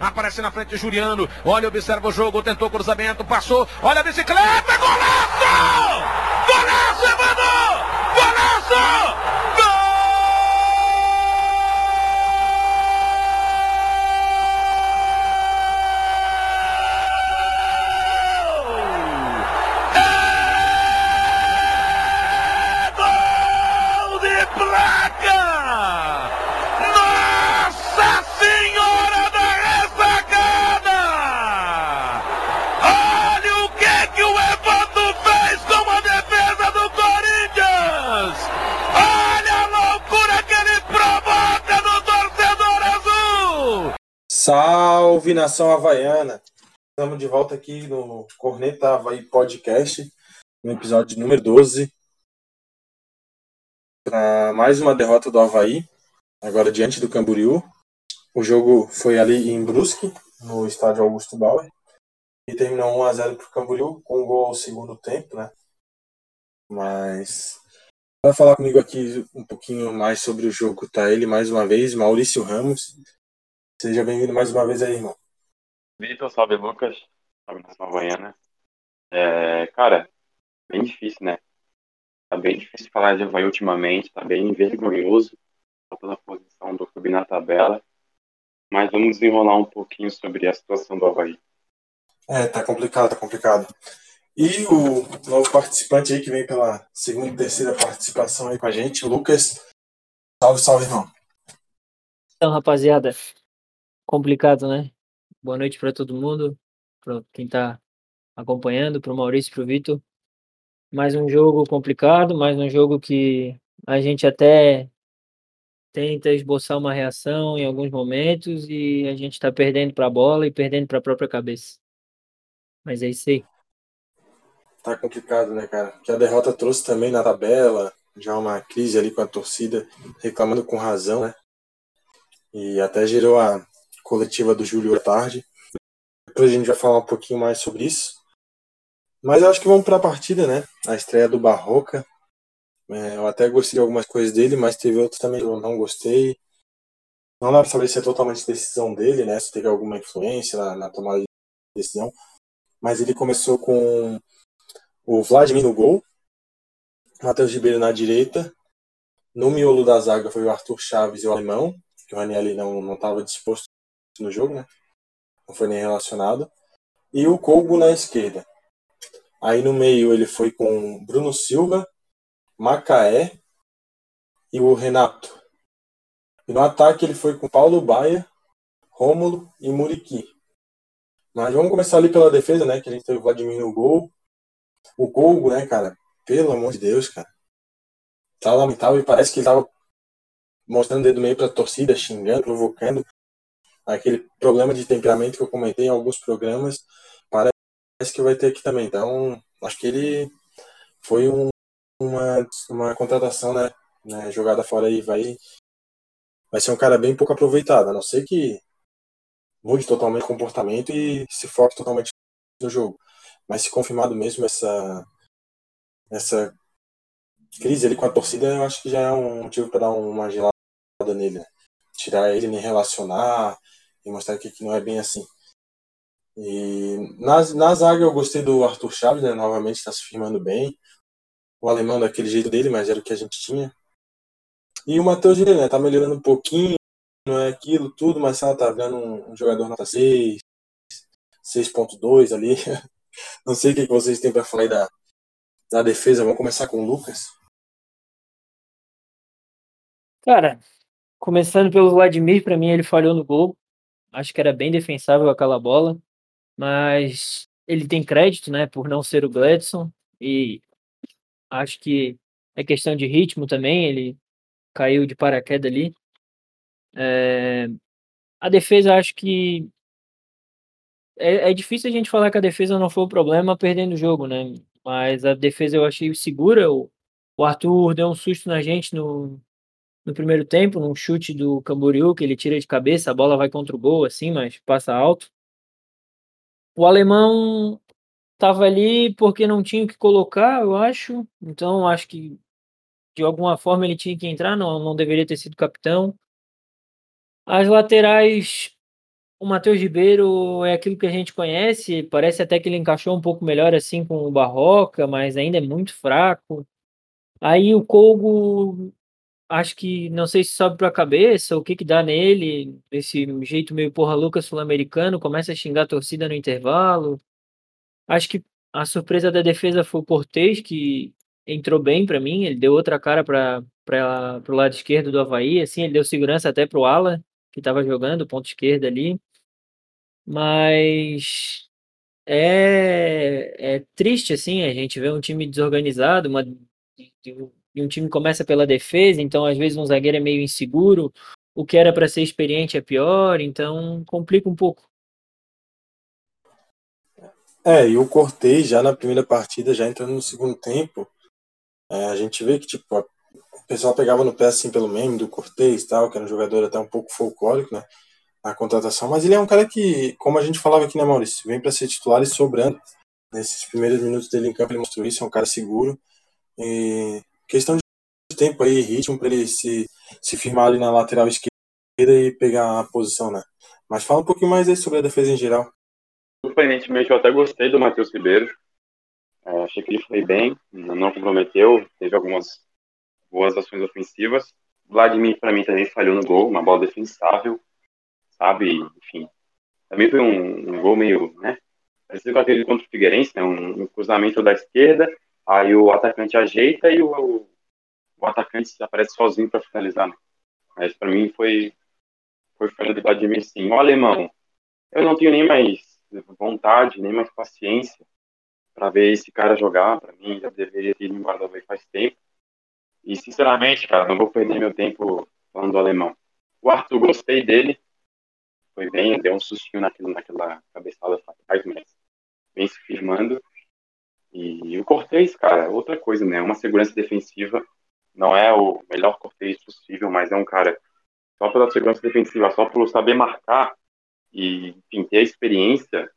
Aparece na frente Juliano. Olha, observa o jogo. Tentou cruzamento. Passou. Olha a bicicleta. Golaço! Salve nação havaiana! Estamos de volta aqui no Corneta Havaí Podcast, no episódio número 12. Para mais uma derrota do Havaí, agora diante do Camboriú. O jogo foi ali em Brusque, no estádio Augusto Bauer, e terminou 1x0 para o Camboriú, com um gol ao segundo tempo, né? Mas para falar comigo aqui um pouquinho mais sobre o jogo, tá ele mais uma vez, Maurício Ramos. Seja bem-vindo mais uma vez aí, irmão. Vitor, salve Lucas, salve Nação Havaiana. É, cara, bem difícil, né? Tá bem difícil falar de Havaí ultimamente, tá bem vergonhoso pela posição do clube na tabela. Mas vamos desenrolar um pouquinho sobre a situação do Havaí. É, tá complicado, tá complicado. E o novo participante aí que vem pela segunda e terceira participação aí com a gente, o Lucas. Salve, salve, irmão. Então, rapaziada, complicado, né? Boa noite para todo mundo, para quem está acompanhando, para o Maurício, para o Vitor. Mais um jogo complicado, mais um jogo que a gente até tenta esboçar uma reação em alguns momentos e a gente está perdendo para a bola e perdendo para a própria cabeça. Mas é isso aí. Tá complicado, né, cara? Que a derrota trouxe também na tabela, já uma crise ali com a torcida, reclamando com razão, né? E até gerou a, coletiva do Júlio à tarde. Depois a gente vai falar um pouquinho mais sobre isso. Mas eu acho que vamos para a partida, né? A estreia do Barroca. É, eu até gostei de algumas coisas dele, mas teve outros também que eu não gostei. Não dá para saber se é totalmente decisão dele, né? Se teve alguma influência na, na tomada de decisão. Mas ele começou com o Vladimir no gol, Matheus Ribeiro na direita. No miolo da zaga foi o Arthur Chaves e o Alemão, que o Ranielli não estava disposto no jogo, né? Não foi nem relacionado. E o Colgo na esquerda. Aí no meio ele foi com Bruno Silva, Macaé e o Renato. E no ataque ele foi com Paulo Baia, Rômulo e Muriqui. Mas vamos começar ali pela defesa, né? Que a gente teve o Vladimir no gol. O Colgo, né, cara? Pelo amor de Deus, cara. Tá lamentável e parece que ele tava mostrando o dedo meio pra torcida, xingando, provocando aquele problema de temperamento que eu comentei em alguns programas, parece que vai ter aqui também. Então, acho que ele foi um, uma, uma contratação, né, né, jogada fora aí, vai, vai ser um cara bem pouco aproveitado, a não ser que mude totalmente o comportamento e se foque totalmente no jogo. Mas se confirmado mesmo essa, essa crise ali com a torcida, eu acho que já é um motivo para dar uma gelada nele, né? Tirar ele, nem relacionar, e mostrar que, não é bem assim. E na, na zaga eu gostei do Arthur Chaves, né? Novamente está se firmando bem. O alemão daquele jeito dele, mas era o que a gente tinha. E o Matheus né? Tá melhorando um pouquinho, não é aquilo tudo, mas ela tá vendo um, um jogador nota 6, 6.2 ali. Não sei o que vocês têm para falar aí da, da defesa. Vamos começar com o Lucas. Cara, começando pelo Vladimir, para mim ele falhou no gol. Acho que era bem defensável aquela bola, mas ele tem crédito, né, por não ser o Gladson e acho que é questão de ritmo também, ele caiu de paraquedas ali. É... A defesa, acho que é, é, difícil a gente falar que a defesa não foi o problema perdendo o jogo, né? Mas a defesa eu achei segura. O, o Arthur deu um susto na gente no, no primeiro tempo, num chute do Camboriú, que ele tira de cabeça, a bola vai contra o gol, assim, mas passa alto. O alemão estava ali porque não tinha o que colocar, eu acho. Então, acho que de alguma forma ele tinha que entrar, não, não deveria ter sido capitão. As laterais o Matheus Ribeiro é aquilo que a gente conhece, parece até que ele encaixou um pouco melhor assim com o Barroca, mas ainda é muito fraco. Aí o Colgo, acho que não sei se sobe para a cabeça, o que que dá nele, esse jeito meio porra louca sul-americano, começa a xingar a torcida no intervalo. Acho que a surpresa da defesa foi o Cortez, que entrou bem para mim, ele deu outra cara para o lado esquerdo do Havaí, assim, ele deu segurança até para o Ala, que estava jogando, ponto esquerdo ali. Mas é, é triste, assim, a gente vê um time desorganizado, uma, e um time começa pela defesa, então às vezes um zagueiro é meio inseguro, o que era para ser experiente é pior, então complica um pouco. É, e o Cortez já na primeira partida, já entrando no segundo tempo, é, a gente vê que tipo, o pessoal pegava no pé assim pelo meme do Cortez tal, que era um jogador até um pouco folclórico, né? na contratação, mas ele é um cara que, como a gente falava aqui, né, Maurício, vem para ser titular e sobrando. Nesses primeiros minutos dele em campo, ele mostrou isso, é um cara seguro. E questão de tempo aí, ritmo, para ele se, se firmar ali na lateral esquerda e pegar a posição, né? Mas fala um pouquinho mais aí sobre a defesa em geral. Surpreendentemente, eu até gostei do Matheus Ribeiro. É, achei que ele foi bem, não comprometeu, teve algumas boas ações ofensivas. Vladimir, para mim, também falhou no gol, uma bola defensável sabe? Enfim, também foi um, um gol meio, né? Parecido com aquele contra o Figueirense, né? Um, um, cruzamento da esquerda, aí o atacante ajeita e o, o atacante aparece sozinho para finalizar. Né? Mas para mim foi foi falha do Vladimir sim. O alemão, eu não tenho nem mais vontade, nem mais paciência para ver esse cara jogar. Para mim, já deveria ter ido embora da faz tempo. E, sinceramente, cara, não vou perder meu tempo falando do alemão. O Arthur, gostei dele foi bem, deu um sustinho naquilo, naquela cabeçada faz, mas vem se firmando. E o Cortez, cara, outra coisa, né? Uma segurança defensiva. Não é o melhor Cortez possível, mas é um cara só pela segurança defensiva, só por saber marcar e enfim, ter a experiência,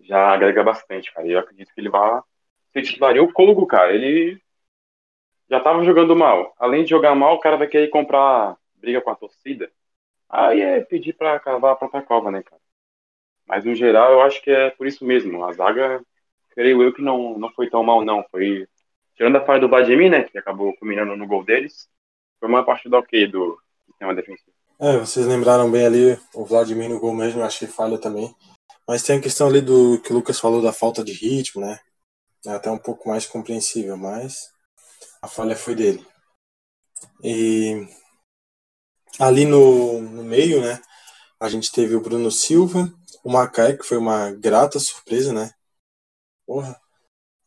já agrega bastante, cara. Eu acredito que ele vai ser titular. E o Colgo, cara, ele já tava jogando mal. Além de jogar mal, o cara vai querer comprar briga com a torcida. Aí é pedir para cavar a própria cova, né, cara? Mas no geral eu acho que é por isso mesmo. A zaga, creio eu que não, não foi tão mal, não. Foi. Tirando a falha do Vladimir, né? Que acabou culminando no gol deles, foi uma partida ok do sistema defensivo. É, vocês lembraram bem ali o Vladimir no gol mesmo, eu achei falha também. Mas tem a questão ali do que o Lucas falou da falta de ritmo, né? É até um pouco mais compreensível, mas a falha foi dele. E ali no, no meio, né? A gente teve o Bruno Silva, o Macaé, que foi uma grata surpresa, né? Porra,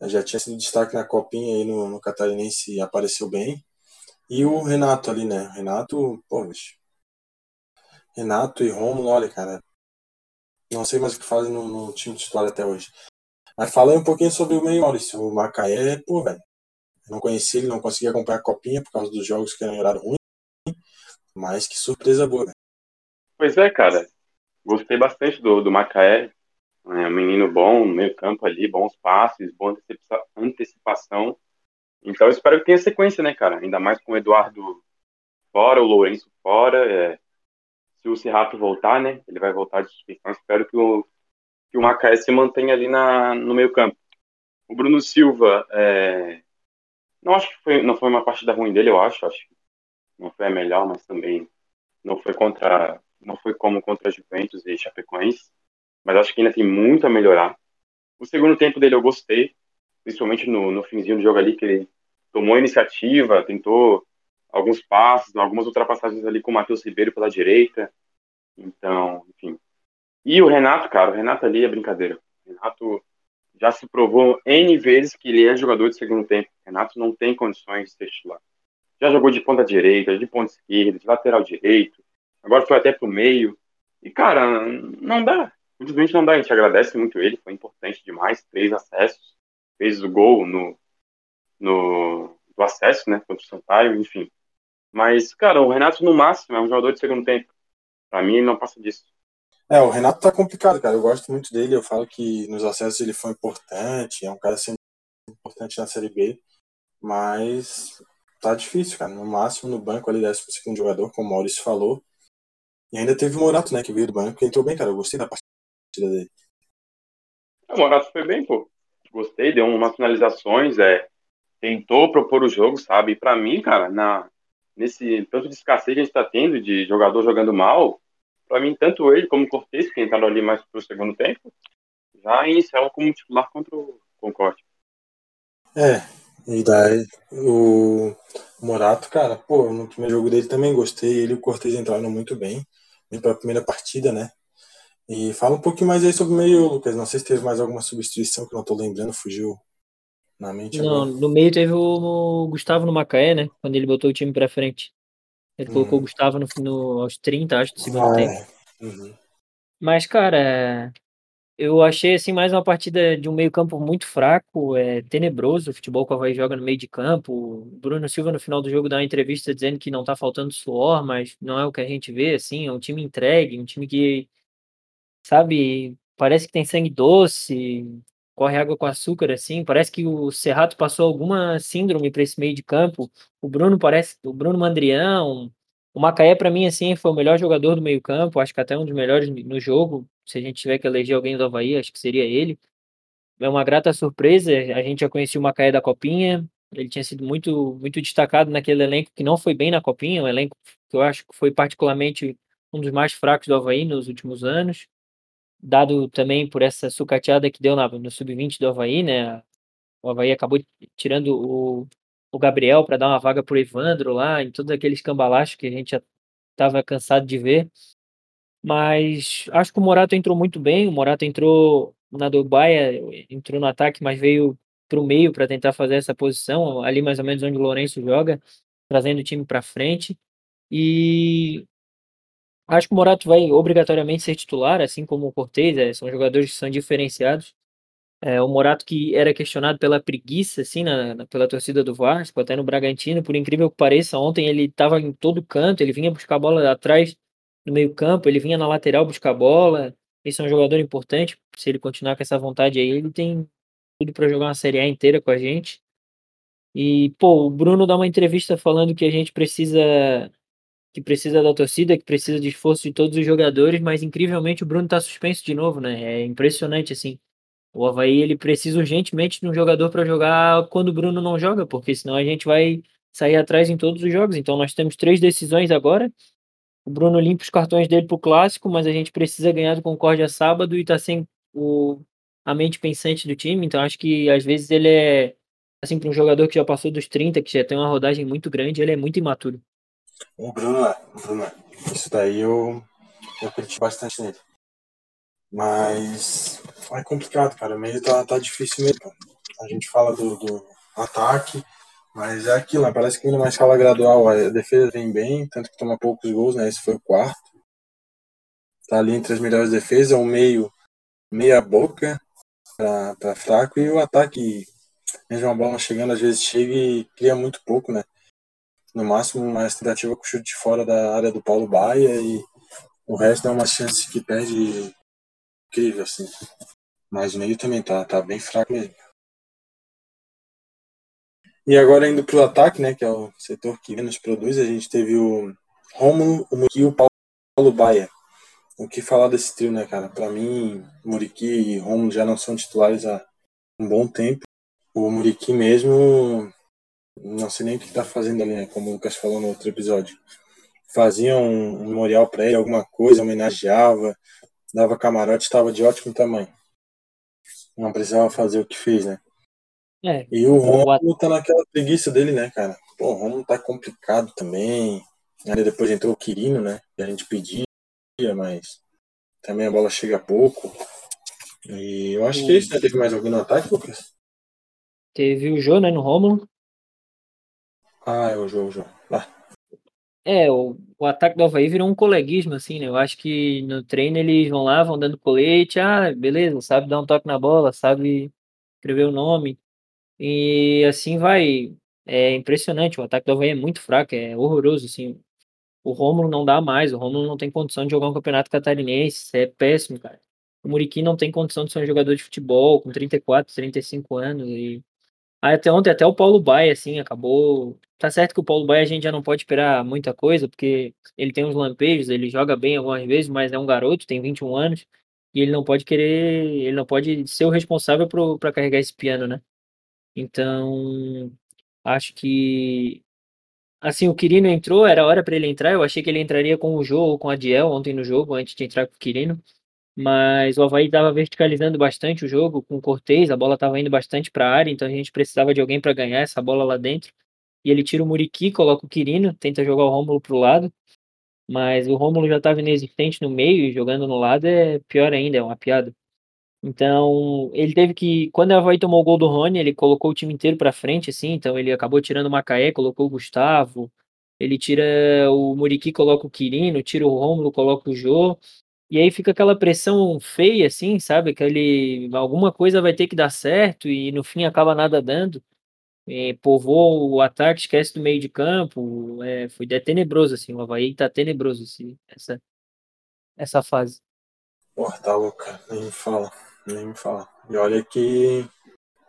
já tinha sido destaque na copinha aí no, no Catarinense e apareceu bem. E o Renato ali, né? Renato, pô, bicho. Renato e Romulo, olha, cara. Não sei mais o que fazem no, no time titular até hoje. Mas fala aí um pouquinho sobre o meio Maurício. O Macaé, pô, velho. Não conhecia ele, não conseguia acompanhar a copinha por causa dos jogos que eram em horário ruim. Mas que surpresa boa. Né? Pois é, cara. Gostei bastante do, do Macaé. É um menino bom, no meio campo ali, bons passes, boa antecipação. Então eu espero que tenha sequência, né, cara? Ainda mais com o Eduardo fora, o Lourenço fora. É... Se o Serrato voltar, né? Ele vai voltar de suspensão. Espero que o, que o Macaé se mantenha ali na, no meio campo. O Bruno Silva, é... não acho que foi, não foi uma partida ruim dele, eu acho. Acho que não foi a melhor, mas também não foi contra, não foi como contra Juventus e Chapecoense, mas acho que ainda tem muito a melhorar. O segundo tempo dele eu gostei, principalmente no, no finzinho do jogo ali, que ele tomou a iniciativa, tentou alguns passos, algumas ultrapassagens ali com o Matheus Ribeiro pela direita. Então, enfim. E o Renato, cara, o Renato ali é brincadeira. O Renato já se provou N vezes que ele é jogador de segundo tempo. O Renato não tem condições de ser titular já jogou de ponta direita, de ponta esquerda, de lateral direito, agora foi até pro meio. E, cara, não dá. Simplesmente não dá. A gente agradece muito ele, foi importante demais. Três acessos, fez o gol no, no do acesso, né? Contra o Sampaio, enfim. Mas, cara, o Renato, no máximo, é um jogador de segundo tempo. Pra mim, ele não passa disso. É, o Renato tá complicado, cara. Eu gosto muito dele. Eu falo que nos acessos ele foi importante. É um cara sempre importante na Série B. Mas tá difícil, cara. No máximo no banco ali, 12 jogador, como o Maurício falou. E ainda teve o Morato, né, que veio do banco, que entrou bem, cara. Eu gostei da partida dele. O Morato foi bem, pô. Gostei, deu umas finalizações, é, tentou propor o jogo, sabe? E pra mim, cara, na, nesse tanto de escassez que a gente tá tendo de jogador jogando mal, pra mim, tanto ele como o Cortez, que entraram ali mais pro segundo tempo, já iniciaram como titular contra o Concorde. É, e daí o Morato, cara, pô, no primeiro jogo dele também gostei. Ele e o Cortez entraram muito bem, bem pra primeira partida, né? E fala um pouquinho mais aí sobre o meio, Lucas. Não sei se teve mais alguma substituição que eu não tô lembrando, fugiu na mente Não, agora. no meio teve o Gustavo no Macaé, né? Quando ele botou o time pra frente. Ele colocou o Hum. Gustavo no, no- aos 30, acho, do segundo Ah, tempo. é. Uhum. Mas, cara, eu achei assim mais uma partida de um meio-campo muito fraco, é tenebroso o futebol que o Avaí joga no meio de campo. O Bruno Silva no final do jogo dá uma entrevista dizendo que não tá faltando suor, mas não é o que a gente vê, assim, é um time entregue, um time que, sabe, parece que tem sangue doce, corre água com açúcar, assim, parece que o Serrato passou alguma síndrome para esse meio de campo. O Bruno parece, o Bruno Mandrião, o Macaé, para mim, assim, foi o melhor jogador do meio-campo, acho que até um dos melhores no jogo. Se a gente tiver que eleger alguém do Havaí, acho que seria ele. É uma grata surpresa. A gente já conhecia o Macaé da Copinha. Ele tinha sido muito, muito destacado naquele elenco que não foi bem na Copinha, um elenco que eu acho que foi particularmente um dos mais fracos do Havaí nos últimos anos. Dado também por essa sucateada que deu na, no sub-20 do Havaí, né? O Havaí acabou tirando o, o Gabriel para dar uma vaga para o Evandro lá, em todos aqueles cambalachos que a gente já estava cansado de ver. Mas acho que o Morato entrou muito bem. O Morato entrou na Dubaia, entrou no ataque, mas veio para o meio para tentar fazer essa posição, ali mais ou menos onde o Lourenço joga, trazendo o time para frente. E acho que o Morato vai obrigatoriamente ser titular, assim como o Cortez, é, são jogadores que são diferenciados. É, o Morato que era questionado pela preguiça, assim, na, na- pela torcida do Vasco, até no Bragantino, por incrível que pareça, ontem ele estava em todo canto, ele vinha buscar a bola atrás no meio campo, ele vinha na lateral buscar a bola, esse é um jogador importante, se ele continuar com essa vontade aí, ele tem tudo para jogar uma Série A inteira com a gente. E, pô, o Bruno dá uma entrevista falando que a gente precisa que precisa da torcida, que precisa de esforço de todos os jogadores, mas incrivelmente o Bruno tá suspenso de novo, né? É impressionante assim. O Havaí ele precisa urgentemente de um jogador para jogar quando o Bruno não joga, porque senão a gente vai sair atrás em todos os jogos. Então nós temos três decisões agora. O Bruno limpa os cartões dele pro clássico, mas a gente precisa ganhar do Concórdia sábado e tá sem o, a mente pensante do time. Então acho que às vezes ele é assim para um jogador que já passou dos 30, que já tem uma rodagem muito grande, ele é muito imaturo. O Bruno é, o Bruno é. Isso daí eu, eu critico bastante nele. Mas é complicado, cara. O meio tá, tá difícil mesmo. A gente fala do, do ataque, mas é aquilo, né? Parece que vem numa escala gradual. A defesa vem bem, tanto que toma poucos gols, né? Esse foi o quarto. Tá ali entre as melhores defesas, o meio meia boca pra fraco e o ataque, mesmo a bola chegando, às vezes chega e cria muito pouco, né? No máximo, uma tentativa com chute de fora da área do Paulo Baia e o resto é uma chance que perde incrível, assim. Mas o meio também tá, tá bem fraco mesmo. E agora indo pro ataque, né, que é o setor que menos produz, a gente teve o Rômulo, o Muriqui e o Paulo Baia. O que falar desse trio, né, cara? Pra mim, Muriqui e Rômulo já não são titulares há um bom tempo. O Muriqui mesmo, não sei nem o que tá fazendo ali, né, como o Lucas falou no outro episódio. Fazia um, memorial pra ele, alguma coisa, homenageava, dava camarote, estava de ótimo tamanho. Não precisava fazer o que fez, né? É, E o Romulo tá naquela preguiça dele, né, cara? Pô, o Romulo tá complicado também. Aí depois entrou o Quirino, né? Que a gente pedia, mas também a bola chega pouco. E eu acho que é isso, né? Teve mais alguém no ataque, Lucas? teve o Jô, né, no Rômulo. Ah, é o jogo, o jogo. Ah, É, o, o ataque do Havaí virou um coleguismo, assim, né? Eu acho que no treino eles vão lá, vão dando colete, ah, beleza, sabe dar um toque na bola, sabe escrever o nome. E assim vai. É impressionante, o ataque do Havaí é muito fraco, é horroroso, assim. O Rômulo não dá mais, o Rômulo não tem condição de jogar um campeonato catarinense, é péssimo, cara. O Muriqui não tem condição de ser um jogador de futebol com 34, 35 anos e Até ontem, até o Paulo Baia, assim, acabou. Tá certo que o Paulo Baia a gente já não pode esperar muita coisa, porque ele tem uns lampejos, ele joga bem algumas vezes, mas é um garoto, tem 21 anos, e ele não pode querer, ele não pode ser o responsável para carregar esse piano, né? Então, acho que assim, o Quirino entrou, era hora para ele entrar, eu achei que ele entraria com o ou com a Diel ontem no jogo, antes de entrar com o Quirino mas o Havaí estava verticalizando bastante o jogo com o Cortez, a bola estava indo bastante para a área, então a gente precisava de alguém para ganhar essa bola lá dentro. E ele tira o Muriqui, coloca o Quirino, tenta jogar o Rômulo para o lado, mas o Rômulo já estava inexistente no meio e jogando no lado é pior ainda, é uma piada. Então, ele teve que. Quando o Havaí tomou o gol do Rony, ele colocou o time inteiro para frente, assim. Então, ele acabou tirando o Macaé, colocou o Gustavo. Ele tira o Muriqui, coloca o Quirino, tira o Rômulo, coloca o Jô. E aí fica aquela pressão feia, assim, sabe? Aquele, alguma coisa vai ter que dar certo e no fim acaba nada dando. É, o ataque, esquece do meio de campo. É, foi é tenebroso, assim. O Havaí tá tenebroso, assim, essa, essa fase. Porra, tá louco, cara. Nem me fala. Nem me fala. E olha que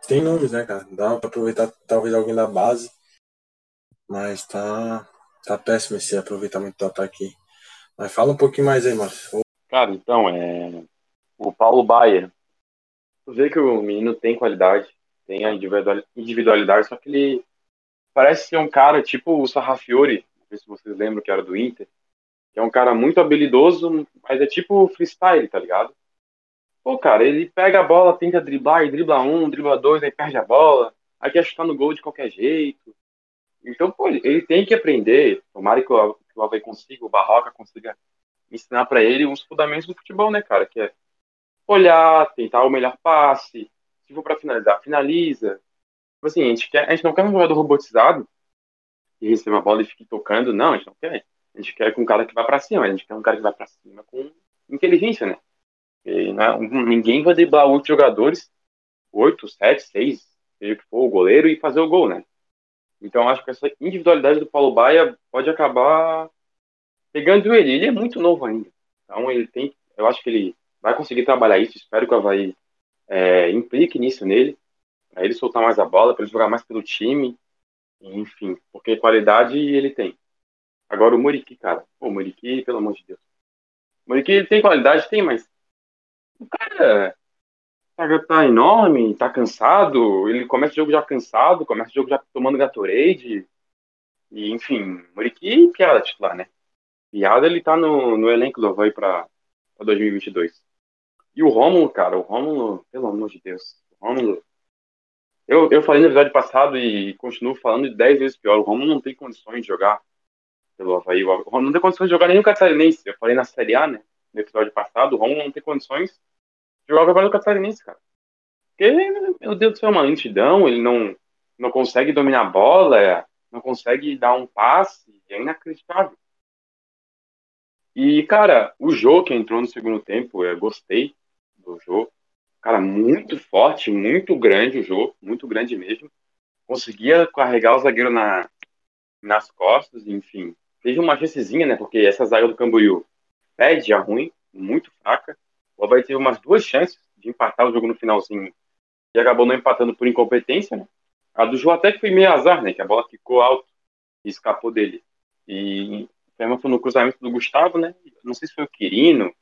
tem nomes, né, cara? Dá pra aproveitar talvez alguém da base. Mas tá, tá péssimo esse aproveitamento do ataque. Mas fala um pouquinho mais aí, Márcio. Cara, então, é. O Paulo Baier. Tu vê que o menino tem qualidade, tem a individualidade, só que ele parece ser um cara tipo o Sarrafiori, não sei se vocês lembram que era do Inter, que é um cara muito habilidoso, mas é tipo freestyle, tá ligado? Pô, cara, ele pega a bola, tenta driblar, e dribla um, dribla dois, aí perde a bola, aí quer chutar no gol de qualquer jeito. Então, pô, ele tem que aprender, tomara que o, que o consiga, o Barroca consiga ensinar para ele uns fundamentos do futebol, né, cara? Que é olhar, tentar o melhor passe, se for para finalizar, finaliza. Tipo assim, a gente, quer, a gente não quer um jogador robotizado que receba a bola e fique tocando, não, a gente não quer. A gente quer um cara que vai para cima, a gente quer um cara que vai para cima com inteligência, né? E, né, ninguém vai driblar oito jogadores, oito, sete, seis, seja o que for, o goleiro e fazer o gol, né? Então acho que essa individualidade do Paulo Baia pode acabar pegando ele, ele é muito novo ainda. Então ele tem, eu acho que ele vai conseguir trabalhar isso. Espero que o Havaí é, implique nisso nele, para ele soltar mais a bola, para ele jogar mais pelo time, enfim, porque qualidade ele tem. Agora o Muriqui, cara, o Muriqui, pelo amor de Deus. O Muriqui ele tem qualidade, tem, mas o cara tá, tá enorme, tá cansado, ele começa o jogo já cansado, começa o jogo já tomando Gatorade, e enfim, Muriqui que era titular, né? Piada ele tá no, no elenco do Havaí pra, pra 2022. E o Rômulo, cara, o Rômulo, pelo amor de Deus, o Rômulo. Eu, eu falei no episódio passado e continuo falando 10 vezes pior. O Rômulo não tem condições de jogar pelo Havaí. O Rômulo não tem condições de jogar nem no Catarinense. Eu falei na Série A, né? No episódio passado, o Rômulo não tem condições de jogar agora no Catarinense, cara. Porque, meu Deus do céu, é uma lentidão, ele não, não consegue dominar a bola, não consegue dar um passe, é inacreditável. E, cara, o jogo que entrou no segundo tempo, eu gostei do jogo. Cara, muito forte, muito grande o jogo, muito grande mesmo. Conseguia carregar o zagueiro na, nas costas, enfim. Teve uma chancezinha, né? Porque essa zaga do Camboriú pede a ruim, muito fraca. O Havaí teve umas duas chances de empatar o jogo no finalzinho e acabou não empatando por incompetência, né? A do João até que foi meio azar, né? Que a bola ficou alto e escapou dele. E Foi no cruzamento do Gustavo, né? Não sei se foi o Quirino,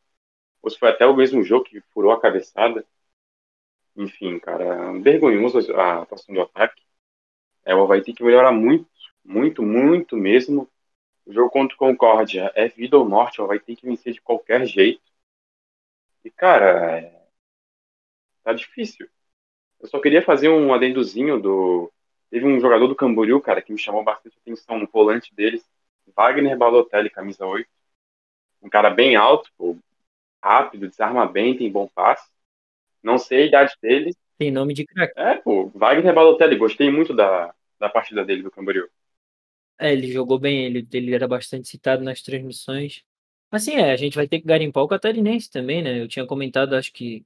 ou se foi até o mesmo jogo que furou a cabeçada. Enfim, cara, vergonhoso a atuação do ataque. É, o vai ter que melhorar muito, muito, muito mesmo. O jogo contra o Concórdia é vida ou morte, vai ter que vencer de qualquer jeito. E, cara, é... tá difícil. Eu só queria fazer um adendozinho do. Teve um jogador do Camboriú, cara, que me chamou bastante atenção, um volante deles, Wagner Balotelli, camisa 8. Um cara bem alto, pô, rápido, desarma bem, tem bom passe. Não sei a idade dele. Tem nome de craque. É, pô, Wagner Balotelli, gostei muito da, da partida dele do Camboriú. É, ele jogou bem, ele, ele era bastante citado nas transmissões. Assim, é, a gente vai ter que garimpar o catarinense também, né? Eu tinha comentado, acho que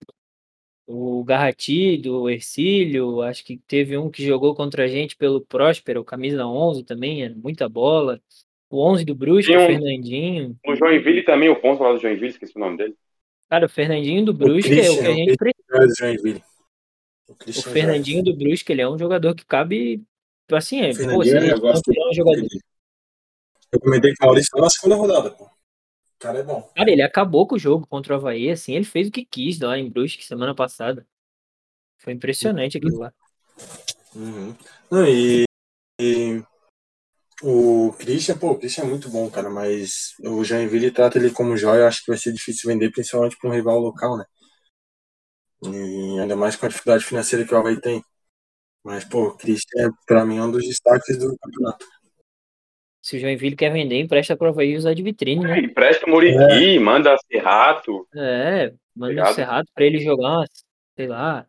o Garrati, do Ercílio, acho que teve um que jogou contra a gente pelo Próspero, camisa 11 também, é muita bola. O 11 do Brusque, um, o Fernandinho. O Joinville também, o ponto lá do Joinville, esqueci o nome dele. Cara, o Fernandinho do Brusque é o que a gente precisa. O, o Fernandinho Jorge. do Brusque, ele é um jogador que cabe. Assim, é, pô, gosto é um jogador. Eu comentei com o Maurício na segunda rodada, pô. O cara é bom. Cara, ele acabou com o jogo contra o Havaí, assim, ele fez o que quis lá em Brusque semana passada. Foi impressionante aquilo lá. Uhum. Não, e, e, o Christian, pô, o Christian é muito bom, cara, mas o Joinville trata ele como joia, eu acho que vai ser difícil vender, principalmente para um rival local, né? E ainda mais com a dificuldade financeira que o Havaí tem. Mas, pô, o Christian, pra mim, é um dos destaques do campeonato. Se o Joinville quer vender, empresta pro Havaí usar de vitrine, né? Empresta o Muriqui, é. manda Serrato. É, manda o Serrato pra ele jogar, sei lá.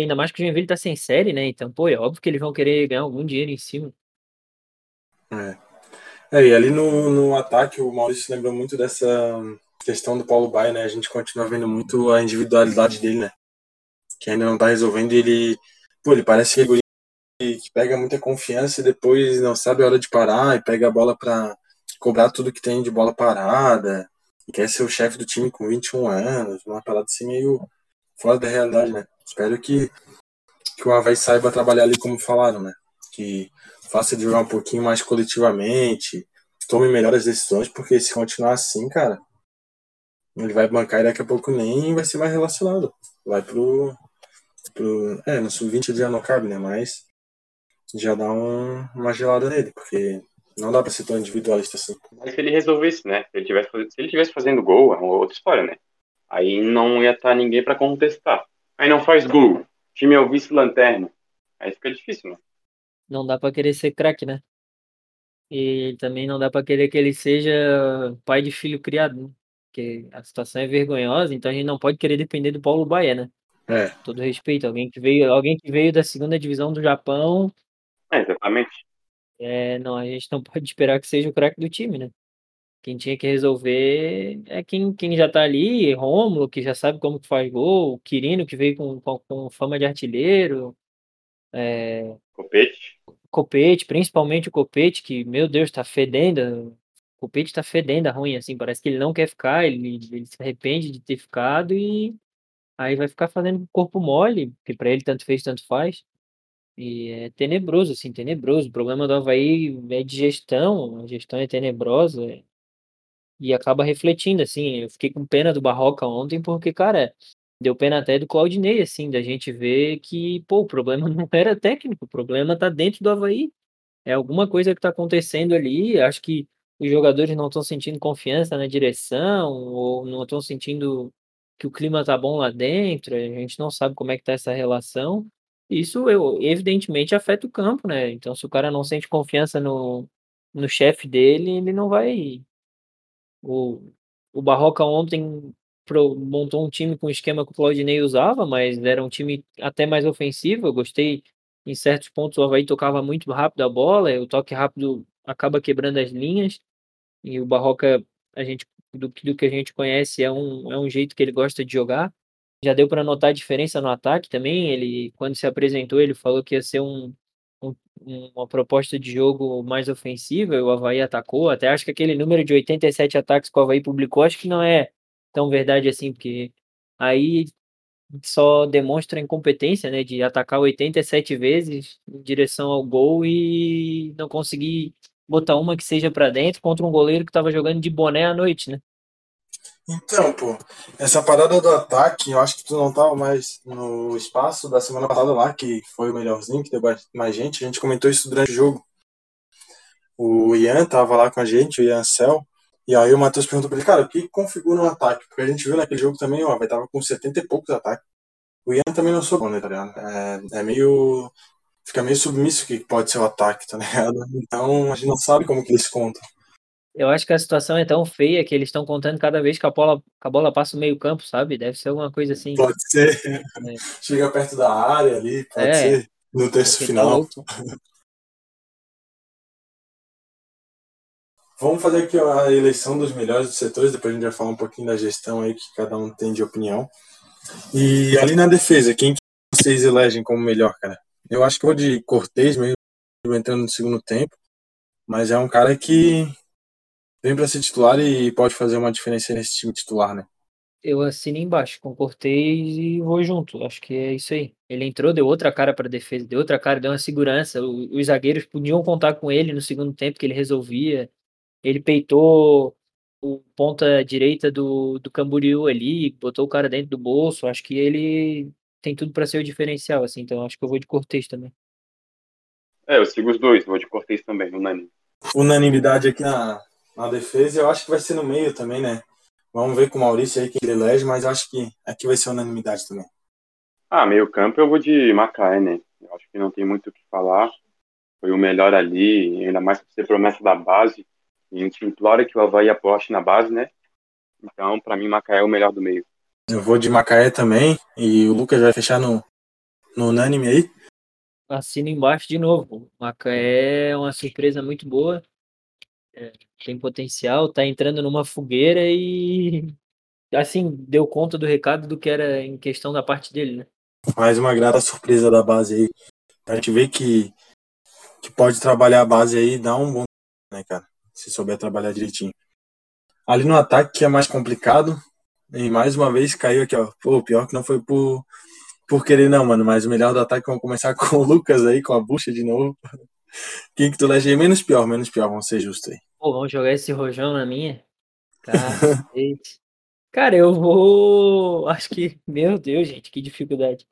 Ainda mais que o Joinville tá sem série, né? Então, pô, é óbvio que eles vão querer ganhar algum dinheiro em cima. É. É, e ali no, no ataque, o Maurício lembrou muito dessa questão do Paulo Baia, né? A gente continua vendo muito a individualidade dele, né? Que ainda não tá resolvendo. ele, pô, ele parece que, ele, que pega muita confiança e depois não sabe a hora de parar e pega a bola pra cobrar tudo que tem de bola parada. E quer ser o chefe do time com 21 anos, uma parada assim meio fora da realidade, né? Espero que, que o Havaí saiba trabalhar ali como falaram, né? Que faça de jogar um pouquinho mais coletivamente, tome melhores decisões, porque se continuar assim, cara, ele vai bancar e daqui a pouco nem vai ser mais relacionado. Vai pro. pro é, no sub-20 já não cabe, né? Mas já dá um, uma gelada nele, porque não dá pra ser tão individualista assim. Mas se ele resolvesse, né? Se ele tivesse, se ele tivesse fazendo gol, é uma outra história, né? Aí não ia estar ninguém para contestar. Aí não faz gol. O time é o vice-lanterna. Aí fica difícil, né? Não dá para querer ser craque, né? E também não dá para querer que ele seja pai de filho criado, né? Porque a situação é vergonhosa, então a gente não pode querer depender do Paulo Baia, né? É. Todo respeito, alguém que veio, alguém que veio da segunda divisão do Japão. É, exatamente. É, não, a gente não pode esperar que seja o craque do time, né? Quem tinha que resolver é quem, quem já tá ali, Rômulo, que já sabe como que faz gol, Quirino, que veio com, com, com fama de artilheiro. É... Copete. Copete, principalmente o Copete, que, meu Deus, tá fedendo. O Copete tá fedendo a ruim, assim, parece que ele não quer ficar, ele, ele se arrepende de ter ficado e aí vai ficar fazendo corpo mole, que para ele tanto fez, tanto faz. E é tenebroso, assim, tenebroso. O problema do Havaí é de gestão, a gestão é tenebrosa. E acaba refletindo, assim. Eu fiquei com pena do Barroca ontem, porque, cara, deu pena até do Claudinei, assim, da gente ver que, pô, o problema não era técnico, o problema tá dentro do Havaí. É alguma coisa que tá acontecendo ali. Acho que os jogadores não estão sentindo confiança na direção, ou não estão sentindo que o clima tá bom lá dentro, a gente não sabe como é que tá essa relação. Isso, evidentemente, afeta o campo, né? Então, se o cara não sente confiança no, no chefe dele, ele não vai o, o Barroca ontem pro, montou um time com o esquema que o Claudinei usava, mas era um time até mais ofensivo. Eu gostei em certos pontos. O Havaí tocava muito rápido a bola, o toque rápido acaba quebrando as linhas. E o Barroca, a gente, do, do que a gente conhece, é um, é um jeito que ele gosta de jogar. Já deu para notar a diferença no ataque também. Ele, quando se apresentou, ele falou que ia ser um, uma proposta de jogo mais ofensiva, o Havaí atacou, até acho que aquele número de 87 ataques que o Havaí publicou, acho que não é tão verdade assim, porque aí só demonstra incompetência, né, de atacar 87 vezes em direção ao gol e não conseguir botar uma que seja para dentro contra um goleiro que estava jogando de boné à noite, né? Então, pô, essa parada do ataque, eu acho que tu não tava mais no espaço da semana passada lá, que foi o melhorzinho, que deu mais gente. A gente comentou isso durante o jogo. O Ian tava lá com a gente, o Ian Cell, e aí o Matheus perguntou pra ele, cara, o que configura um ataque? Porque a gente viu naquele jogo também, ó, tava com 70 e poucos ataques. O Ian também não sou bom, né, tá ligado? É, é meio. Fica meio submisso que pode ser o ataque, tá ligado? Então a gente não sabe como que eles contam. Eu acho que a situação é tão feia que eles estão contando cada vez que a bola, que a bola passa o meio campo, sabe? Deve ser alguma coisa assim. Pode ser. É. Chega perto da área ali, pode é. ser. No terço final. Vamos fazer aqui a eleição dos melhores dos setores, depois a gente vai falar um pouquinho da gestão aí que cada um tem de opinião. E ali na defesa, quem que vocês elegem como melhor, cara? Eu acho que vou de Cortez mesmo entrando no segundo tempo, mas é um cara que vem para ser titular e pode fazer uma diferença nesse time titular, né? Eu assino embaixo com Cortez e vou junto. Acho que é isso aí. Ele entrou, deu outra cara para defesa, deu outra cara, deu uma segurança. Os zagueiros podiam contar com ele no segundo tempo, que ele resolvia. Ele peitou o ponta direita do, do Camboriú ali, botou o cara dentro do bolso. Acho que ele tem tudo para ser o diferencial, assim. Então acho que eu vou de Cortez também. É, eu sigo os dois, vou de Cortez também, unânime. Unanimidade aqui na, na defesa, eu acho que vai ser no meio também, né? Vamos ver com o Maurício aí quem ele elege, mas acho que aqui vai ser unanimidade também. Ah, meio campo eu vou de Macaé, né? Eu acho que não tem muito o que falar. Foi o melhor ali, ainda mais por ser promessa da base. E a gente implora que o Havaí aposte na base, né? Então, para mim, Macaé é o melhor do meio. Eu vou de Macaé também, e o Lucas vai fechar no, no unânime aí. Assina embaixo de novo. Macaé é uma surpresa muito boa. É, tem potencial, tá entrando numa fogueira e assim, deu conta do recado do que era em questão da parte dele, né? Mais uma grata surpresa da base aí. A gente vê que, que pode trabalhar a base aí e dar um bom, né, cara? Se souber trabalhar direitinho. Ali no ataque que é mais complicado. E mais uma vez caiu aqui, ó. Pô, pior que não foi por, por querer, não, mano. Mas o melhor do ataque vamos começar com o Lucas aí, com a bucha de novo. Quem que tu elege menos pior, menos pior, vamos ser justos aí. Pô, vamos jogar esse rojão na minha? Cacete. Cara, eu vou. Acho que. Meu Deus, gente, que dificuldade.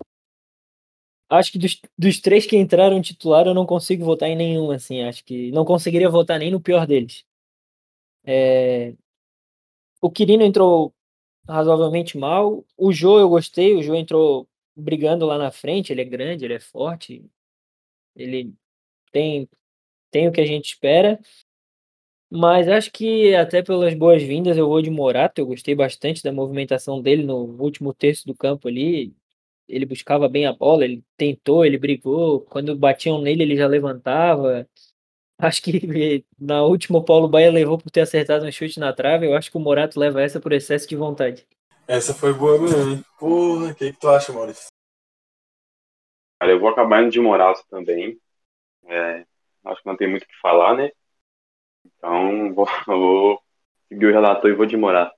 Acho que dos, dos três que entraram titular, eu não consigo votar em nenhum, assim. Acho que não conseguiria votar nem no pior deles. É... O Quirino entrou razoavelmente mal. O Jô eu gostei. O Jô entrou brigando lá na frente. Ele é grande, ele é forte. Ele tem, tem o que a gente espera. Mas acho que até pelas boas-vindas eu vou de Morato. Eu gostei bastante da movimentação dele no último terço do campo ali. Ele buscava bem a bola, ele tentou, ele brigou. Quando batiam nele, ele já levantava. Acho que na última o Paulo Baia levou por ter acertado um chute na trave. Eu acho que o Morato leva essa por excesso de vontade. Essa foi boa mesmo, hein? Porra, o que, que tu acha, Maurício? Cara, eu vou acabar indo de Morato também. É, acho que não tem muito o que falar, né? Então, vou, vou seguir o relator e vou de Morato.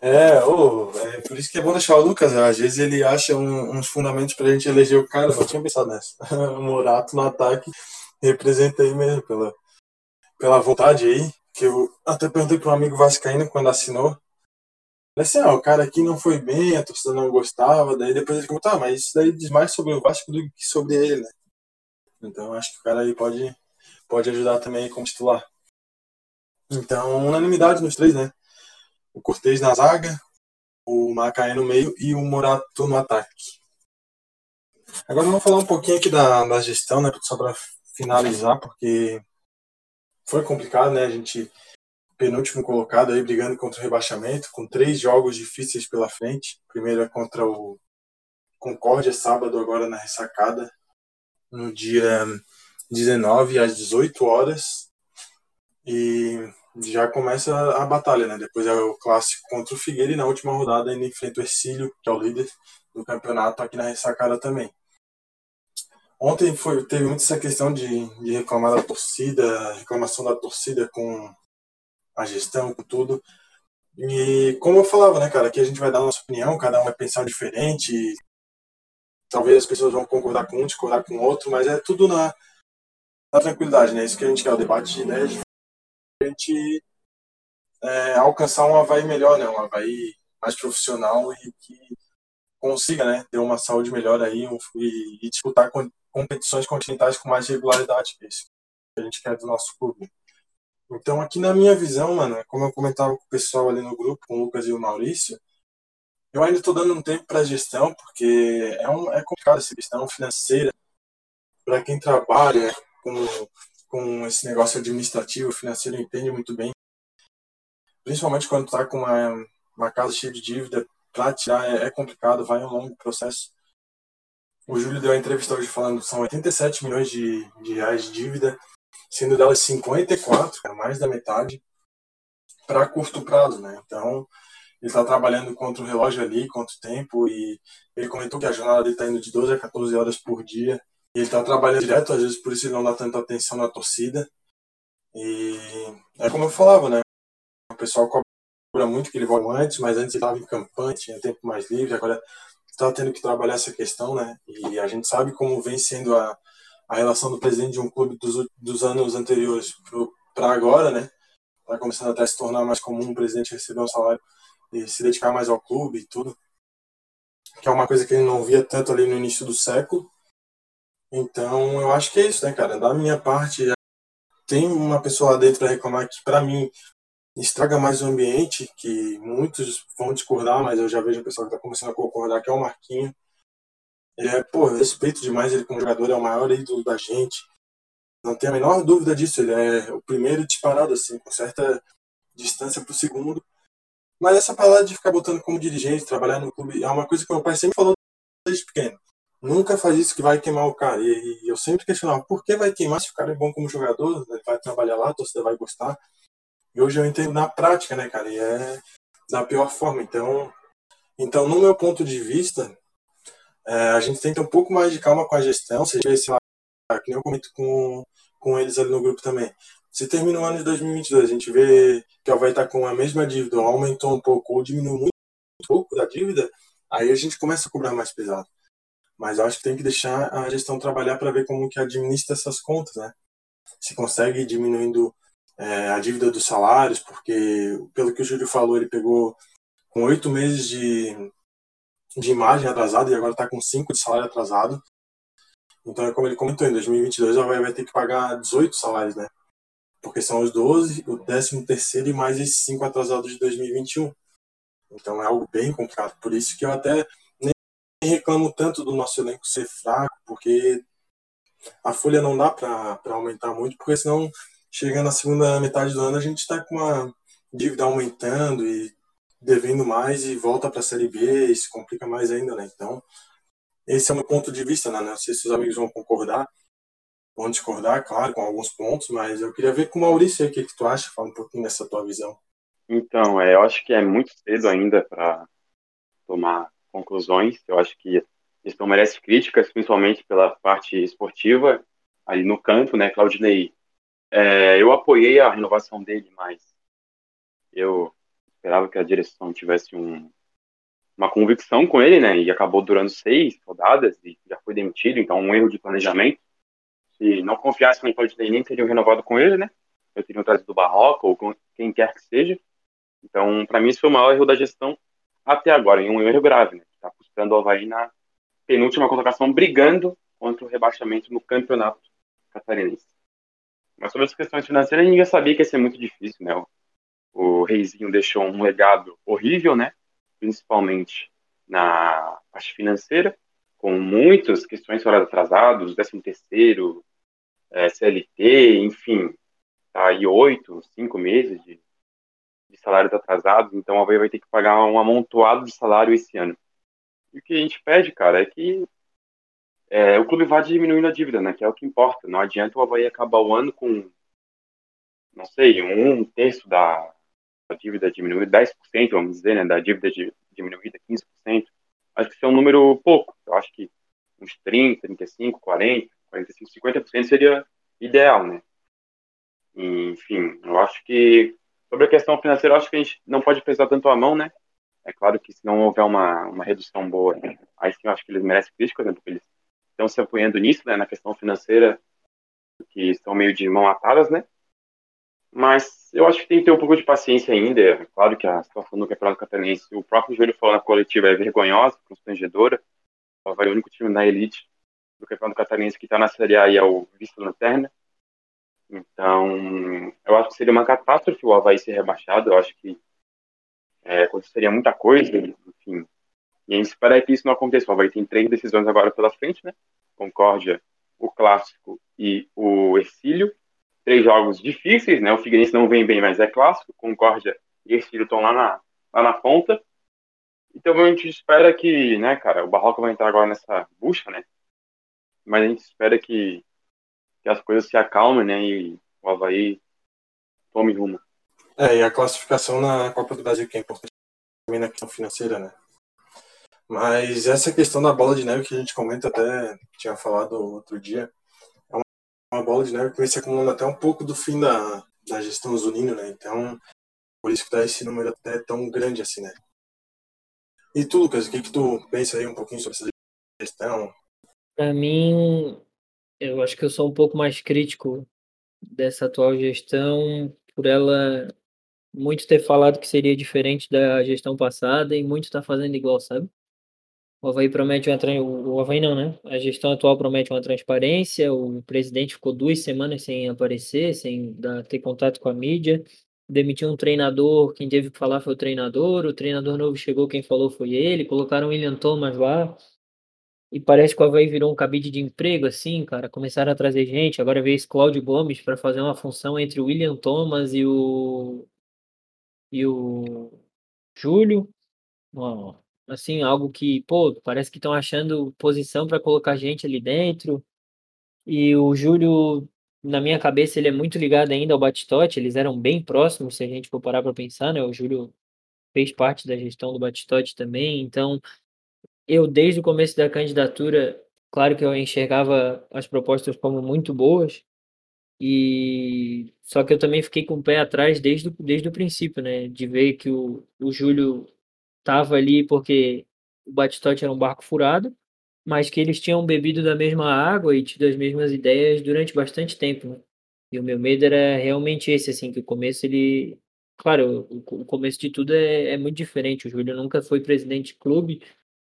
É, oh, é por isso que é bom deixar o Lucas. Né? Às vezes ele acha um, uns fundamentos pra gente eleger o cara. Eu tinha pensado nessa. o Morato no ataque representa aí mesmo pela, pela vontade aí. Que eu até perguntei um amigo vascaíno quando assinou. Assim, ah, o cara aqui não foi bem, a torcida não gostava. Daí depois ele comentou, ah, mas isso daí diz mais sobre o Vasco do que sobre ele, né? Então acho que o cara aí pode pode ajudar também como titular. Então, unanimidade nos três, né? O Cortez na zaga, o Macaé no meio e o Morato no ataque. Agora vamos falar um pouquinho aqui da, da gestão, né? Só para finalizar, porque foi complicado, né? A gente, penúltimo colocado aí, brigando contra o rebaixamento, com três jogos difíceis pela frente. primeiro é contra o Concórdia, sábado, agora na ressacada, no dia 19 às 18 horas e já começa a batalha, né? Depois é o clássico contra o Figueira e na última rodada ainda enfrenta o Ercílio, que é o líder do campeonato aqui na ressacada também. Ontem foi, teve muito essa questão de, de reclamar da torcida, reclamação da torcida com a gestão, com tudo. E como eu falava, né, cara, aqui a gente vai dar a nossa opinião, cada um vai pensar diferente. Talvez as pessoas vão concordar com um, discordar com outro, mas é tudo na, na tranquilidade, né? Isso que a gente quer, o debate de ideias, a gente é, alcançar um Havaí melhor, né? Um Havaí mais profissional e que consiga, né? Ter uma saúde melhor aí e, e, disputar com, competições continentais com mais regularidade, que é isso que a gente quer do nosso clube. Então, aqui na minha visão, mano, como eu comentava com o pessoal ali no grupo, com o Lucas e o Maurício, eu ainda estou dando um tempo para a gestão, porque é, um, é complicado essa questão financeira. Para quem trabalha, com, com esse negócio administrativo, financeiro, entende muito bem. Principalmente quando está com uma, uma casa cheia de dívida, para tirar é, é, complicado, vai um longo processo. O Júlio deu a entrevista hoje falando que são 87 milhões de, de reais de dívida, sendo delas 54, é mais da metade, para curto prazo, né? Então, ele está trabalhando contra o relógio ali, contra o tempo, e ele comentou que a jornada dele está indo de 12 a 14 horas por dia, ele está trabalhando direto, às vezes por isso ele não dá tanta atenção na torcida. E é como eu falava, né? O pessoal cobra muito que ele volte antes, mas antes ele estava em campanha, tinha tempo mais livre, agora está tendo que trabalhar essa questão, né? E a gente sabe como vem sendo a, a relação do presidente de um clube dos, dos anos anteriores para agora, né? Está começando até a se tornar mais comum o presidente receber um salário e se dedicar mais ao clube e tudo, que é uma coisa que ele não via tanto ali no início do século. Então, eu acho que é isso, né, cara? Da minha parte, tem uma pessoa lá dentro para reclamar que, para mim, estraga mais o ambiente, que muitos vão discordar, mas eu já vejo o pessoal que está começando a concordar, que é o Marquinho. Ele é, pô, respeito demais ele como jogador, é o maior ídolo da gente. Não tem a menor dúvida disso, ele é o primeiro disparado, assim, com certa distância para o segundo. Mas essa palavra de ficar botando como dirigente, trabalhar no clube, é uma coisa que meu pai sempre falou desde pequeno. Nunca faz isso que vai queimar o cara. E, e eu sempre questionava, por que vai queimar se o cara é bom como jogador? Ele vai trabalhar lá, a torcida vai gostar. E hoje eu entendo na prática, né, cara? E é da pior forma. Então, então no meu ponto de vista, é, a gente tem que ter um pouco mais de calma com a gestão, seja esse lá, que nem eu comento com, com eles ali no grupo também. Se termina o ano de 2022, a gente vê que vai estar com a mesma dívida, aumentou um pouco ou diminuiu muito pouco da dívida, aí a gente começa a cobrar mais pesado. Mas eu acho que tem que deixar a gestão trabalhar para ver como que administra essas contas, né? Se consegue diminuindo é, a dívida dos salários, porque, pelo que o Júlio falou, ele pegou com oito meses de, de imagem atrasada e agora está com cinco de salário atrasado. Então, é como ele comentou, em 2022 ela vai, vai ter que pagar 18 salários, né? Porque são os 12, o 13 terceiro e mais esses cinco atrasados de 2021. Então é algo bem complicado. Por isso que eu até nem reclamo tanto do nosso elenco ser fraco, porque a folha não dá para aumentar muito, porque senão chegando na segunda metade do ano, a gente está com uma dívida aumentando e devendo mais e volta para a Série B e se complica mais ainda, né? Então, esse é o meu ponto de vista, né? Não sei se os amigos vão concordar, vão discordar, claro, com alguns pontos, mas eu queria ver com o Maurício aí o que, que tu acha, fala um pouquinho dessa tua visão. Então, é, eu acho que é muito cedo ainda para tomar conclusões. Eu acho que isso não merece críticas, principalmente pela parte esportiva, ali no campo, né? Claudinei é, eu apoiei a renovação dele, mas eu esperava que a direção tivesse um, uma convicção com ele, né? E acabou durando seis rodadas e já foi demitido, então um erro de planejamento. Se não confiasse no Claudinei, nem teriam renovado com ele, né? Eu teria trazido o Barroca ou com quem quer que seja. Então, para mim, isso foi o maior erro da gestão até agora, e um erro grave, né? Está custando o Havaí na penúltima colocação, brigando contra o rebaixamento no campeonato catarinense. Mas sobre as questões financeiras, ninguém sabia que ia ser muito difícil, né? O, Reizinho deixou um legado horrível, né? Principalmente na parte financeira, com muitas questões fora atrasados, 13 terceiro, é, CLT, enfim, tá aí oito, cinco meses de, de salários atrasados, então a Havaí vai ter que pagar um amontoado de salário esse ano. E o que a gente pede, cara, é que é, o clube vai diminuindo a dívida, né? Que é o que importa. Não adianta o Havaí acabar o ano com, não sei, um terço da, da dívida diminuída, 10%, vamos dizer, né? Da dívida de, diminuída, 15%. Acho que isso é um número pouco. Eu acho que uns 30, 35, 40, 45, 50% seria ideal, né? Enfim, eu acho que sobre a questão financeira, acho que a gente não pode pesar tanto a mão, né? É claro que se não houver uma, uma redução boa, né? aí sim eu acho que eles merecem críticas, né? Porque eles estão se apoiando nisso, né, na questão financeira, que estão meio de mão atadas, né? Mas eu acho que tem que ter um pouco de paciência ainda. É claro que a situação do Campeonato Catarinense, o próprio Júlio falou na coletiva, é vergonhosa, constrangedora. O Havaí é o único time na elite do Campeonato Catarinense que está na Série A e é o vice-lanterna. Então, eu acho que seria uma catástrofe o Havaí ser rebaixado. Eu acho que é, aconteceria muita coisa, enfim, e a gente espera que isso não aconteça. Vai ter três decisões agora pela frente, né? Concórdia, o Clássico e o Ercílio. Três jogos difíceis, né? O Figueirense não vem bem, mas é clássico. Concórdia e Ercílio estão lá na, lá na ponta. Então a gente espera que, né, cara, o Barroca vai entrar agora nessa bucha, né? Mas a gente espera que, que as coisas se acalmem, né? E o Havaí tome rumo. É, e a classificação na Copa do Brasil, que é importante também na questão financeira, né? Mas essa questão da bola de neve que a gente comenta, até tinha falado outro dia, é uma, uma bola de neve que vem se acumulando até um pouco do fim da, da gestão Zunino, né? Então, por isso que tá esse número até tão grande assim, né? E tu, Lucas, o que que tu pensa aí um pouquinho sobre essa gestão? Para mim, eu acho que eu sou um pouco mais crítico dessa atual gestão por ela muito ter falado que seria diferente da gestão passada e muito tá fazendo igual, sabe? O Havaí promete uma o Havaí não, né? A gestão atual promete uma transparência, o presidente ficou duas semanas sem aparecer, sem dar, ter contato com a mídia, demitiu um treinador, quem teve que falar foi o treinador, o treinador novo chegou, quem falou foi ele, colocaram o William Thomas lá, e parece que o Havaí virou um cabide de emprego, assim, cara, começaram a trazer gente, agora veio esse Cláudio Gomes para fazer uma função entre o William Thomas e o e o Júlio, assim, algo que, pô, parece que estão achando posição para colocar gente ali dentro. E o Júlio, na minha cabeça, ele é muito ligado ainda ao Batistote, eles eram bem próximos, se a gente for parar para pensar, né? O Júlio fez parte da gestão do Batistote também, então eu desde o começo da candidatura, claro que eu enxergava as propostas como muito boas, e só que eu também fiquei com o pé atrás desde, desde o princípio, né? De ver que o, o Júlio tava ali porque o Batistote era um barco furado, mas que eles tinham bebido da mesma água e tido as mesmas ideias durante bastante tempo, né? E o meu medo era realmente esse, assim, que o começo ele. Claro, o começo de tudo é, é muito diferente. O Júlio nunca foi presidente de clube,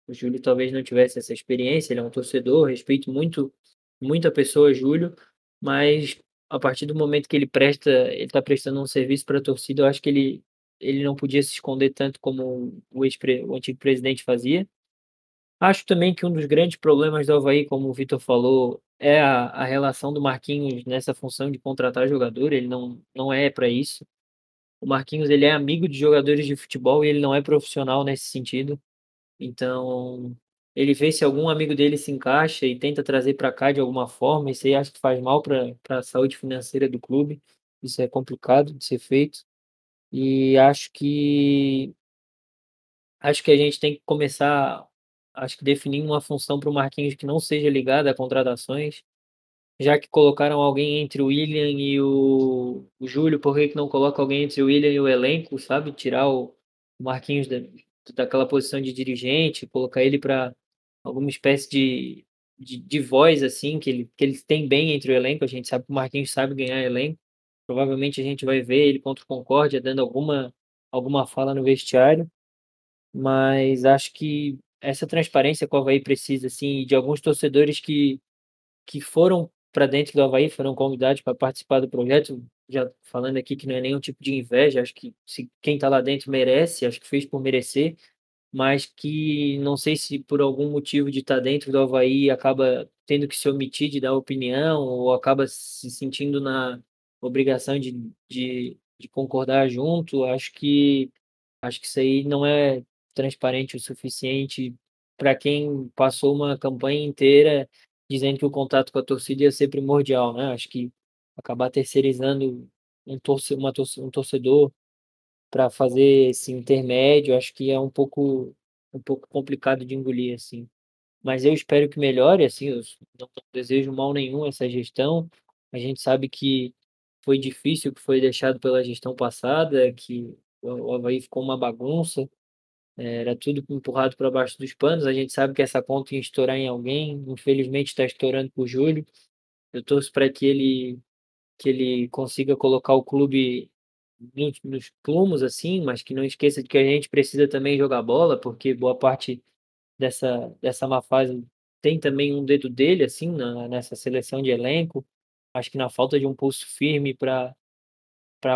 o Júlio talvez não tivesse essa experiência, ele é um torcedor, respeito muito, muito a pessoa, Júlio, mas a partir do momento que ele presta, ele está prestando um serviço para a torcida, eu acho que ele, ele não podia se esconder tanto como o, ex o antigo presidente fazia. Acho também que um dos grandes problemas do Havaí, como o Vitor falou, é a, a relação do Marquinhos nessa função de contratar jogador, ele não, não é para isso. O Marquinhos ele é amigo de jogadores de futebol e ele não é profissional nesse sentido. Então, ele vê se algum amigo dele se encaixa e tenta trazer para cá de alguma forma. Isso aí acho que faz mal para a saúde financeira do clube. Isso é complicado de ser feito. E acho que acho que a gente tem que começar, acho que definir uma função para o Marquinhos que não seja ligada a contratações, já que colocaram alguém entre o William e o, o Júlio, por que, que não coloca alguém entre o William e o elenco, sabe? Tirar o Marquinhos da, daquela posição de dirigente, colocar ele para alguma espécie de, de, de, voz, assim, que ele, que ele tem bem entre o elenco. A gente sabe que o Marquinhos sabe ganhar elenco. Provavelmente a gente vai ver ele contra o Concórdia dando alguma, alguma fala no vestiário. Mas acho que essa transparência que o Havaí precisa, assim, de alguns torcedores que, que foram para dentro do Havaí, foram convidados para participar do projeto, já falando aqui que não é nenhum tipo de inveja, acho que se quem está lá dentro merece, acho que fez por merecer, mas que não sei se por algum motivo de estar tá dentro do Havaí acaba tendo que se omitir de dar opinião ou acaba se sentindo na obrigação de, de, de concordar junto, acho que acho que isso aí não é transparente o suficiente para quem passou uma campanha inteira dizendo que o contato com a torcida ia ser primordial, né? Acho que acabar terceirizando um, torce, uma torce, um torcedor para fazer esse intermédio, acho que é um pouco um pouco complicado de engolir assim. Mas eu espero que melhore, assim, eu não desejo mal nenhum essa gestão. A gente sabe que foi difícil que foi deixado pela gestão passada, que o Havaí ficou uma bagunça, era tudo empurrado para baixo dos panos. A gente sabe que essa conta ia estourar em alguém, infelizmente está estourando por Júlio. Eu torço para que ele que ele consiga colocar o clube nos, nos plumos assim, mas que não esqueça de que a gente precisa também jogar bola, porque boa parte dessa dessa má fase tem também um dedo dele assim na, nessa seleção de elenco. Acho que na falta de um pulso firme para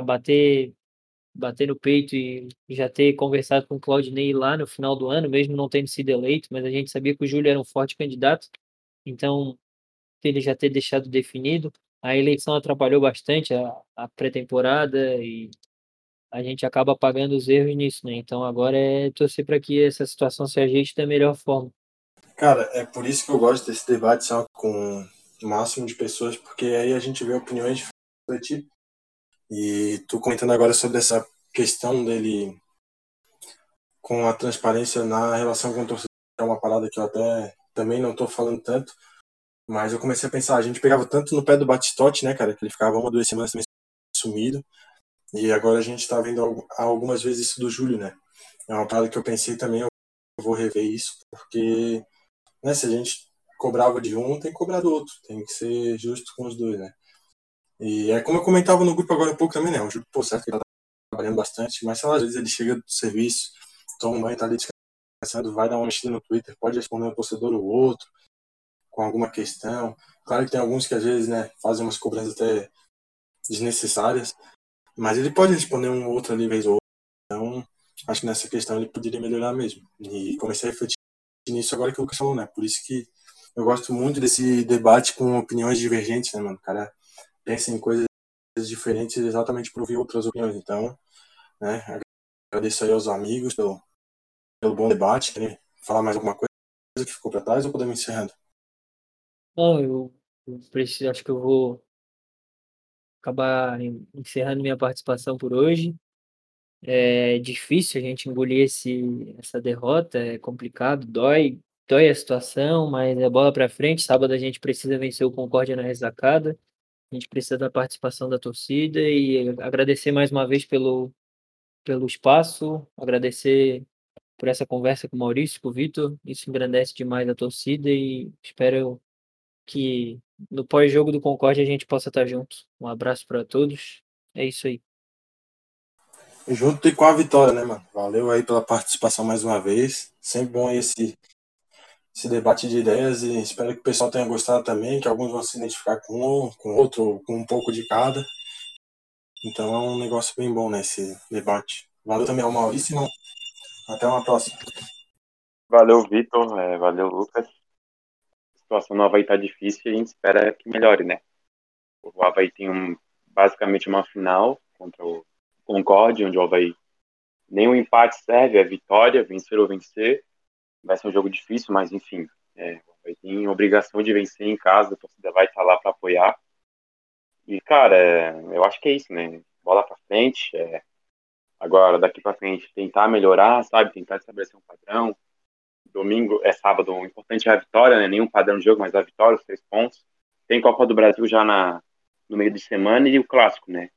bater bater no peito e já ter conversado com o Claudinei lá no final do ano, mesmo não tendo sido eleito, mas a gente sabia que o Júlio era um forte candidato, então ele já ter deixado definido. A eleição atrapalhou bastante a, a pré-temporada e a gente acaba pagando os erros nisso, né? Então agora é torcer para que essa situação se ajeite da melhor forma. Cara, é por isso que eu gosto desse debate só com o máximo de pessoas, porque aí a gente vê opiniões refletidas e tu comentando agora sobre essa questão dele com a transparência na relação com o torcedor, é uma parada que eu até também não tô falando tanto, mas eu comecei a pensar, a gente pegava tanto no pé do Batistote, né, cara, que ele ficava uma, duas semanas também sumido, E agora a gente está vendo algumas vezes isso do Júlio, né? É uma parada que eu pensei também, eu vou rever isso, porque né, se a gente cobrava de um, tem que cobrar do outro, tem que ser justo com os dois, né? E é como eu comentava no grupo agora há pouco também, né? O Júlio, pô, certo que ele tá trabalhando bastante, mas sei lá, às vezes ele chega do serviço, toma um banho, tá ali descansando, vai dar uma mexida no Twitter, pode responder um torcedor ou outro, com alguma questão. Claro que tem alguns que às vezes, né, fazem umas cobranças até desnecessárias, mas ele pode responder um outro ali vez ou outra. Então, acho que nessa questão ele poderia melhorar mesmo. E comecei a refletir nisso agora que o Lucas falou, né? Por isso que eu gosto muito desse debate com opiniões divergentes, né, mano? O cara pensa em coisas diferentes exatamente por ouvir outras opiniões. Então, né, agradeço aí aos amigos pelo, pelo bom debate. Querem falar mais alguma coisa que ficou para trás ou podemos encerrando? Não, eu, preciso, acho que eu vou acabar encerrando minha participação por hoje. É difícil a gente engolir esse, essa derrota, é complicado, dói, dói a situação, mas é bola para frente. Sábado a gente precisa vencer o Concórdia na ressacada. A gente precisa da participação da torcida e agradecer mais uma vez pelo, pelo espaço, agradecer por essa conversa com o Maurício, com o Vitor. Isso engrandece demais a torcida e espero que no pós-jogo do Concorde a gente possa estar junto. Um abraço para todos. É isso aí. Junto e com a vitória, né, mano? Valeu aí pela participação mais uma vez. Sempre bom esse, esse debate de ideias e espero que o pessoal tenha gostado também, que alguns vão se identificar com um, com outro, com um pouco de cada. Então é um negócio bem bom, né, esse debate. Valeu também ao Maurício. Até uma próxima. Valeu, Vitor. É, valeu, Lucas situação no Havaí tá difícil e a gente espera que melhore, né? O Havaí tem um, basicamente uma final contra o Concorde, onde o Havaí nenhum empate serve, é vitória, vencer ou vencer. Vai ser um jogo difícil, mas enfim, é, Havaí tem obrigação de vencer em casa, a torcida vai estar lá para apoiar. E, cara, é, eu acho que é isso, né? Bola para frente, é, agora daqui para frente tentar melhorar, sabe? Tentar estabelecer um padrão, domingo, é sábado, o importante é a vitória, né? Nenhum padrão de jogo, mas a vitória, os três pontos. Tem Copa do Brasil já na, no meio de semana e o clássico, né?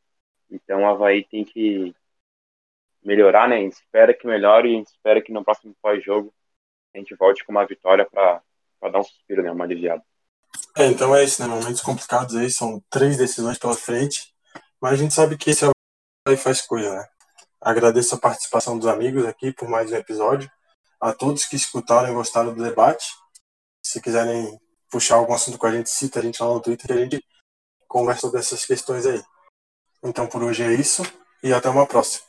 Então o Havaí tem que melhorar, né? A gente espera que melhore e espera que no próximo pós-jogo a gente volte com uma vitória para dar um suspiro, né? Uma aliviada. É, então é isso, né? Momentos complicados aí, são três decisões pela frente, mas a gente sabe que esse Havaí faz coisa, né? Agradeço a participação dos amigos aqui por mais um episódio a todos que escutaram e gostaram do debate. Se quiserem puxar algum assunto com a gente, cita a gente lá no Twitter que a gente conversa sobre essas questões aí. Então por hoje é isso e até uma próxima.